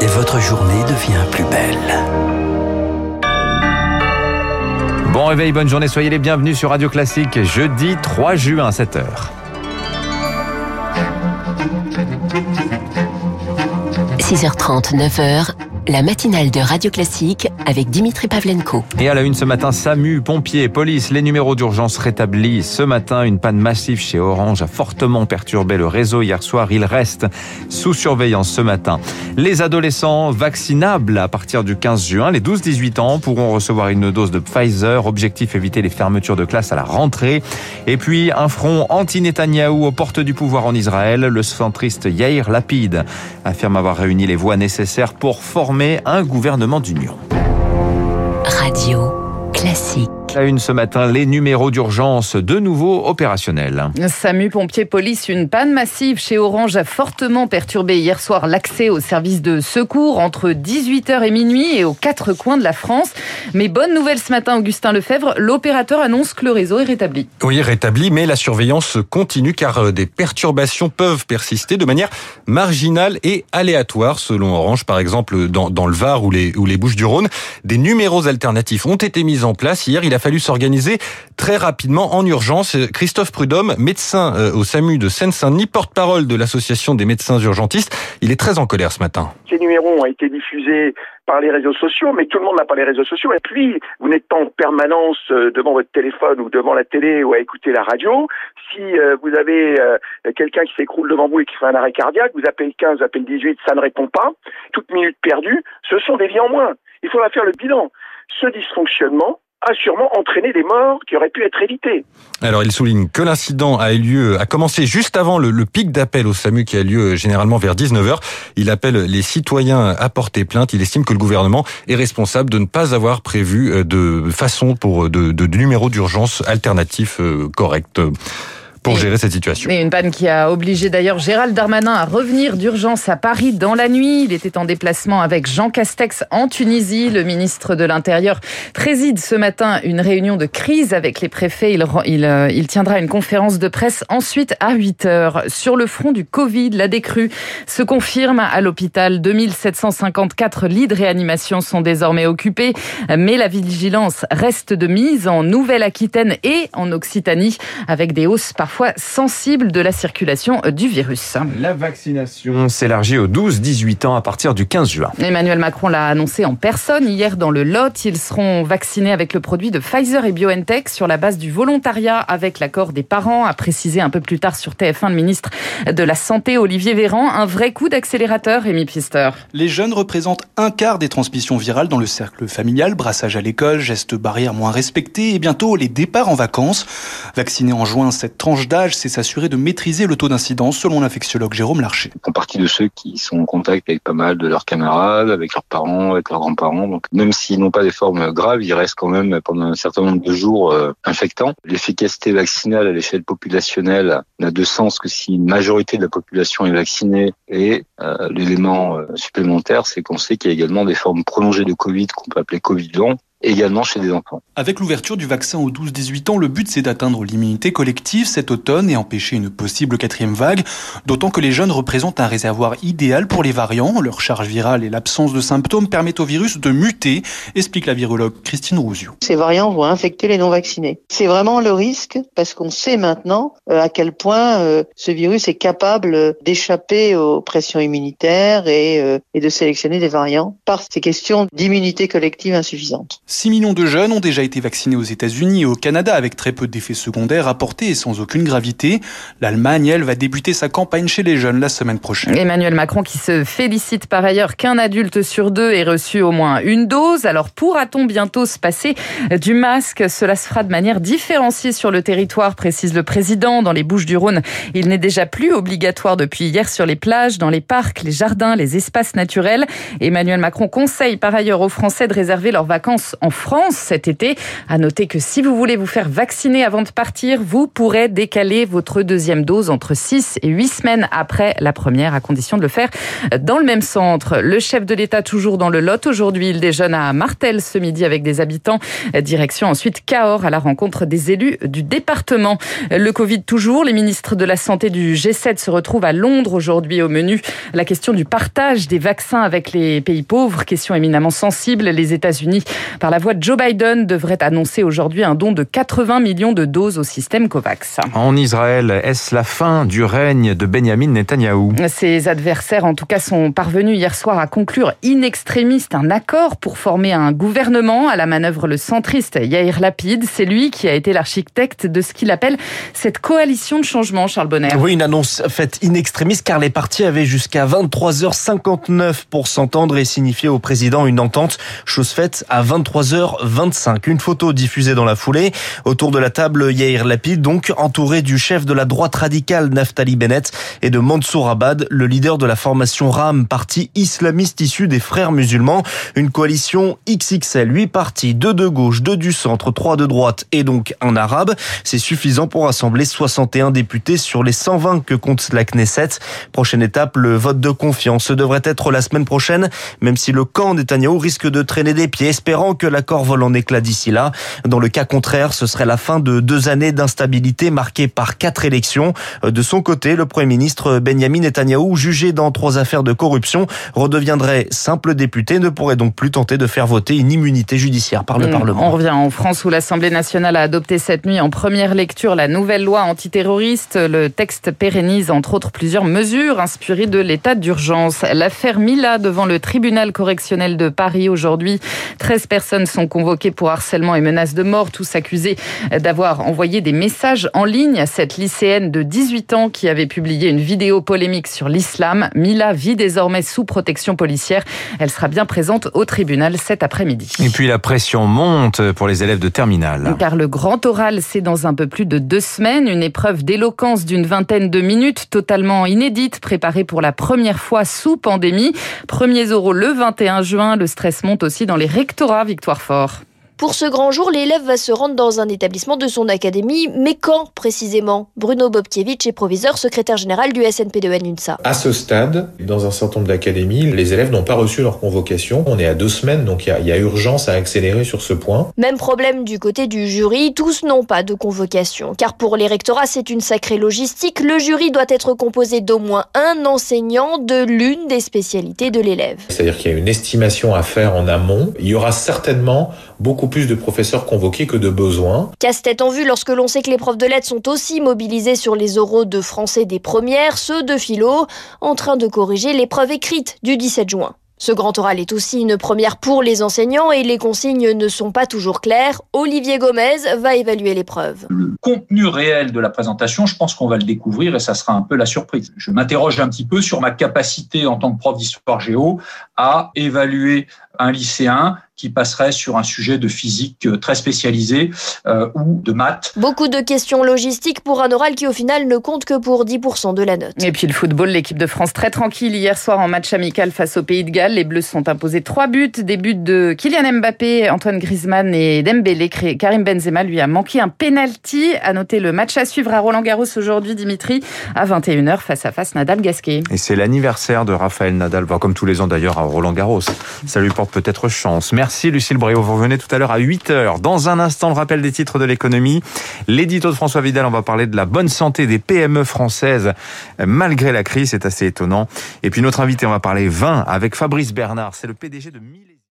Et votre journée devient plus belle. Bon réveil, bonne journée, soyez les bienvenus sur Radio Classique, jeudi 3 juin à 7h. – 6h30, 9h, la matinale de Radio Classique avec Dimitri Pavlenko. Et à la une ce matin, SAMU, pompiers, police, les numéros d'urgence rétablis. Ce matin, une panne massive chez Orange a fortement perturbé le réseau hier soir. Il reste sous surveillance ce matin. Les adolescents vaccinables à partir du 15 juin, les 12-18 ans pourront recevoir une dose de Pfizer. Objectif éviter les fermetures de classe à la rentrée. Et puis un front anti-Netanyahou aux portes du pouvoir en Israël. Le centriste Yair Lapid affirme avoir réuni les voix nécessaires pour former un gouvernement d'union. Radio classique. La une ce matin, les numéros d'urgence de nouveau opérationnels. SAMU, pompiers, police, une panne massive chez Orange a fortement perturbé hier soir l'accès aux services de secours entre 18h et minuit et aux quatre coins de la France. Mais bonne nouvelle ce matin, Augustin Lefebvre, l'opérateur annonce que le réseau est rétabli. Oui, rétabli, mais la surveillance continue car euh, des perturbations peuvent persister de manière marginale et aléatoire, selon Orange, par exemple dans, dans le Var ou les, ou les Bouches du Rhône. Des numéros alternatifs ont été mis en place. Hier, il a fallu s'organiser très rapidement en urgence. Christophe Prudhomme, médecin euh, au SAMU de Seine-Saint-Denis, porte-parole de l'association des médecins urgentistes, il est très en colère ce matin. Ces numéros ont été diffusés par les réseaux sociaux, mais tout le monde n'a pas les réseaux sociaux. Et puis, vous n'êtes pas en permanence euh, devant votre téléphone ou devant la télé ou à écouter la radio. Si euh, vous avez quelqu'un qui s'écroule devant vous et qui fait un arrêt cardiaque, vous appelez le 15, vous appelez le 18, ça ne répond pas. Toute minute perdue, ce sont des vies en moins. Il faudra faire le bilan. Ce dysfonctionnement, a sûrement entraîné des morts qui auraient pu être évitées. Alors il souligne que l'incident a eu lieu, a commencé juste avant le, pic d'appel au SAMU qui a lieu généralement vers 19h. Il appelle les citoyens à porter plainte. Il estime que le gouvernement est responsable de ne pas avoir prévu euh, de façon pour de, de, de numéro d'urgence alternatif euh, correct pour gérer cette situation. Et une panne qui a obligé d'ailleurs Gérald Darmanin à revenir d'urgence à Paris dans la nuit. Il était en déplacement avec Jean Castex en Tunisie. Le ministre de l'Intérieur préside ce matin une réunion de crise avec les préfets. Il, il, euh, il tiendra une conférence de presse ensuite à 8 heures. Sur le front du Covid, la décrue se confirme à l'hôpital. 2754 lits de réanimation sont désormais occupés, mais la vigilance reste de mise en Nouvelle-Aquitaine et en Occitanie avec des hausses par parfois sensible de la circulation du virus. La vaccination s'élargit aux 12-18 ans à partir du 15 juin. Emmanuel Macron l'a annoncé en personne hier dans le Lot. Ils seront vaccinés avec le produit de Pfizer et BioNTech sur la base du volontariat avec l'accord des parents, a précisé un peu plus tard sur TF1 le ministre de la Santé Olivier Véran. Un vrai coup d'accélérateur, Rémi Pister. Les jeunes représentent un quart des transmissions virales dans le cercle familial, brassage à l'école, gestes barrières moins respectés et bientôt les départs en vacances. Vaccinés en juin, cette tranche d'âge, c'est s'assurer de maîtriser le taux d'incidence, selon l'infectiologue Jérôme Larcher. Ils font partie de ceux qui sont en contact avec pas mal de leurs camarades, avec leurs parents, avec leurs grands-parents. Donc, même s'ils n'ont pas des formes graves, ils restent quand même pendant un certain nombre de jours euh, infectants. L'efficacité vaccinale à l'échelle populationnelle n'a de sens que si une majorité de la population est vaccinée. Et euh, l'élément euh, supplémentaire, c'est qu'on sait qu'il y a également des formes prolongées de Covid qu'on peut appeler Covid long, également chez des enfants. Avec l'ouverture du vaccin aux 12-18 ans, le but c'est d'atteindre l'immunité collective cet automne et empêcher une possible quatrième vague, d'autant que les jeunes représentent un réservoir idéal pour les variants. Leur charge virale et l'absence de symptômes permettent au virus de muter, explique la virologue Christine Rousio. Ces variants vont infecter les non-vaccinés. C'est vraiment le risque parce qu'on sait maintenant euh, à quel point euh, ce virus est capable d'échapper aux pressions immunitaires et, euh, et de sélectionner des variants par ces questions d'immunité collective insuffisante. 6 millions de jeunes ont déjà été vaccinés aux États-Unis et au Canada avec très peu d'effets secondaires apportés et sans aucune gravité. L'Allemagne, elle, va débuter sa campagne chez les jeunes la semaine prochaine. Emmanuel Macron qui se félicite par ailleurs qu'un adulte sur deux ait reçu au moins une dose. Alors pourra-t-on bientôt se passer du masque? Cela se fera de manière différenciée sur le territoire, précise le président. Dans les Bouches du Rhône, il n'est déjà plus obligatoire depuis hier sur les plages, dans les parcs, les jardins, les espaces naturels. Emmanuel Macron conseille par ailleurs aux Français de réserver leurs vacances en France cet été. À noter que si vous voulez vous faire vacciner avant de partir, vous pourrez décaler votre deuxième dose entre 6 et 8 semaines après la première, à condition de le faire dans le même centre. Le chef de l'État toujours dans le Lot. Aujourd'hui, il déjeune à Martel ce midi avec des habitants. Direction ensuite Cahors à la rencontre des élus du département. Le Covid toujours. Les ministres de la Santé du G7 se retrouvent à Londres aujourd'hui au menu. La question du partage des vaccins avec les pays pauvres, question éminemment sensible. Les États-Unis, la voix de Joe Biden, devraient annoncer aujourd'hui un don de 80 millions de doses au système COVAX. En Israël, est-ce la fin du règne de Benjamin Netanyahou Ses adversaires, en tout cas, sont parvenus hier soir à conclure in extremis un accord pour former un gouvernement. À la manœuvre, le centriste Yair Lapid, c'est lui qui a été l'architecte de ce qu'il appelle cette coalition de changement, Charles Bonner. Oui, une annonce faite in extremis car les partis avaient jusqu'à 23h59 pour s'entendre et signifier au président une entente, chose faite à 23h25. Une photo diffusée dans la foulée. Autour de la table, Yair Lapid, donc entouré du chef de la droite radicale Naftali Bennett et de Mansour Abad, le leader de la formation RAM, parti islamiste issu des frères musulmans. Une coalition XXL, 8 partis, deux de gauche, deux du centre, trois de droite et donc un arabe. C'est suffisant pour rassembler 61 députés sur les 120 que compte la Knesset. Prochaine étape, le vote de confiance devrait être la semaine prochaine, même si le camp Netanyahou risque de traîner des pieds, espérant que l'accord vole en éclat d'ici là. Dans le cas contraire, ce serait la fin de deux années d'instabilité marquées par quatre élections. De son côté, le Premier ministre Benjamin Netanyahou, jugé dans trois affaires de corruption, redeviendrait simple député, ne pourrait donc plus tenter de faire voter une immunité judiciaire par le Mmh, Parlement. On revient en France où l'Assemblée nationale a adopté cette nuit en première lecture la nouvelle loi antiterroriste. Le texte pérennise entre autres plusieurs mesures inspirées de l'état d'urgence. L'affaire Mila devant le tribunal correctionnel de Paris aujourd'hui. 13 personnes sont convoquées pour harcèlement et menaces de mort, tous accusés d'avoir envoyé des messages en ligne à cette lycéenne de 18 ans qui avait publié une vidéo polémique sur l'islam. Mila vit désormais sous protection policière. Elle sera bien présente au tribunal cet après-midi. Et puis la pression monte pour les élèves de terminale. Car le grand oral, c'est dans un peu plus de deux semaines, une épreuve d'éloquence d'une vingtaine de minutes, totalement inédite, préparée pour la première fois sous pandémie. Premiers oraux le 21 juin, le stress monte aussi dans les rectorats, Victoire Fort. Pour ce grand jour, l'élève va se rendre dans un établissement de son académie, mais quand précisément? Bruno Bobkiewicz est proviseur secrétaire général du SNP2N UNSA. À ce stade, dans un certain nombre d'académies, les élèves n'ont pas reçu leur convocation. On est à deux semaines, donc il y, y a urgence à accélérer sur ce point. Même problème du côté du jury, tous n'ont pas de convocation. Car pour les rectorats, c'est une sacrée logistique. Le jury doit être composé d'au moins un enseignant de l'une des spécialités de l'élève. C'est-à-dire qu'il y a une estimation à faire en amont. Il y aura certainement beaucoup plus de professeurs convoqués que de besoins. Casse-tête en vue lorsque l'on sait que les profs de lettres sont aussi mobilisés sur les oraux de français des premières, ceux de philo, en train de corriger l'épreuve écrite du 17 juin. Ce grand oral est aussi une première pour les enseignants et les consignes ne sont pas toujours claires. Olivier Gomez va évaluer l'épreuve. Le contenu réel de la présentation, je pense qu'on va le découvrir et ça sera un peu la surprise. Je m'interroge un petit peu sur ma capacité en tant que prof d'histoire géo à évaluer un lycéen qui passerait sur un sujet de physique très spécialisé euh, ou de maths. Beaucoup de questions logistiques pour un oral qui au final ne compte que pour 10% de la note. Et puis le football, l'équipe de France très tranquille hier soir en match amical face au Pays de Galles. Les Bleus sont imposés trois buts, des buts de Kylian Mbappé, Antoine Griezmann et Dembélé. Karim Benzema lui a manqué un penalty. À noter le match à suivre à Roland Garros aujourd'hui, Dimitri, à 21h face à face Nadal-Gasquet. Et c'est l'anniversaire de Raphaël Nadal, comme tous les ans d'ailleurs à Roland Garros. Ça lui porte peut-être chance. Merci Lucille Bréau. Vous revenez tout à l'heure à 8h. Dans un instant, le rappel des titres de l'économie. L'édito de François Vidal, on va parler de la bonne santé des PME françaises malgré la crise. C'est assez étonnant. Et puis notre invité, on va parler vin avec Fabrice Bernard. C'est le PDG de 1000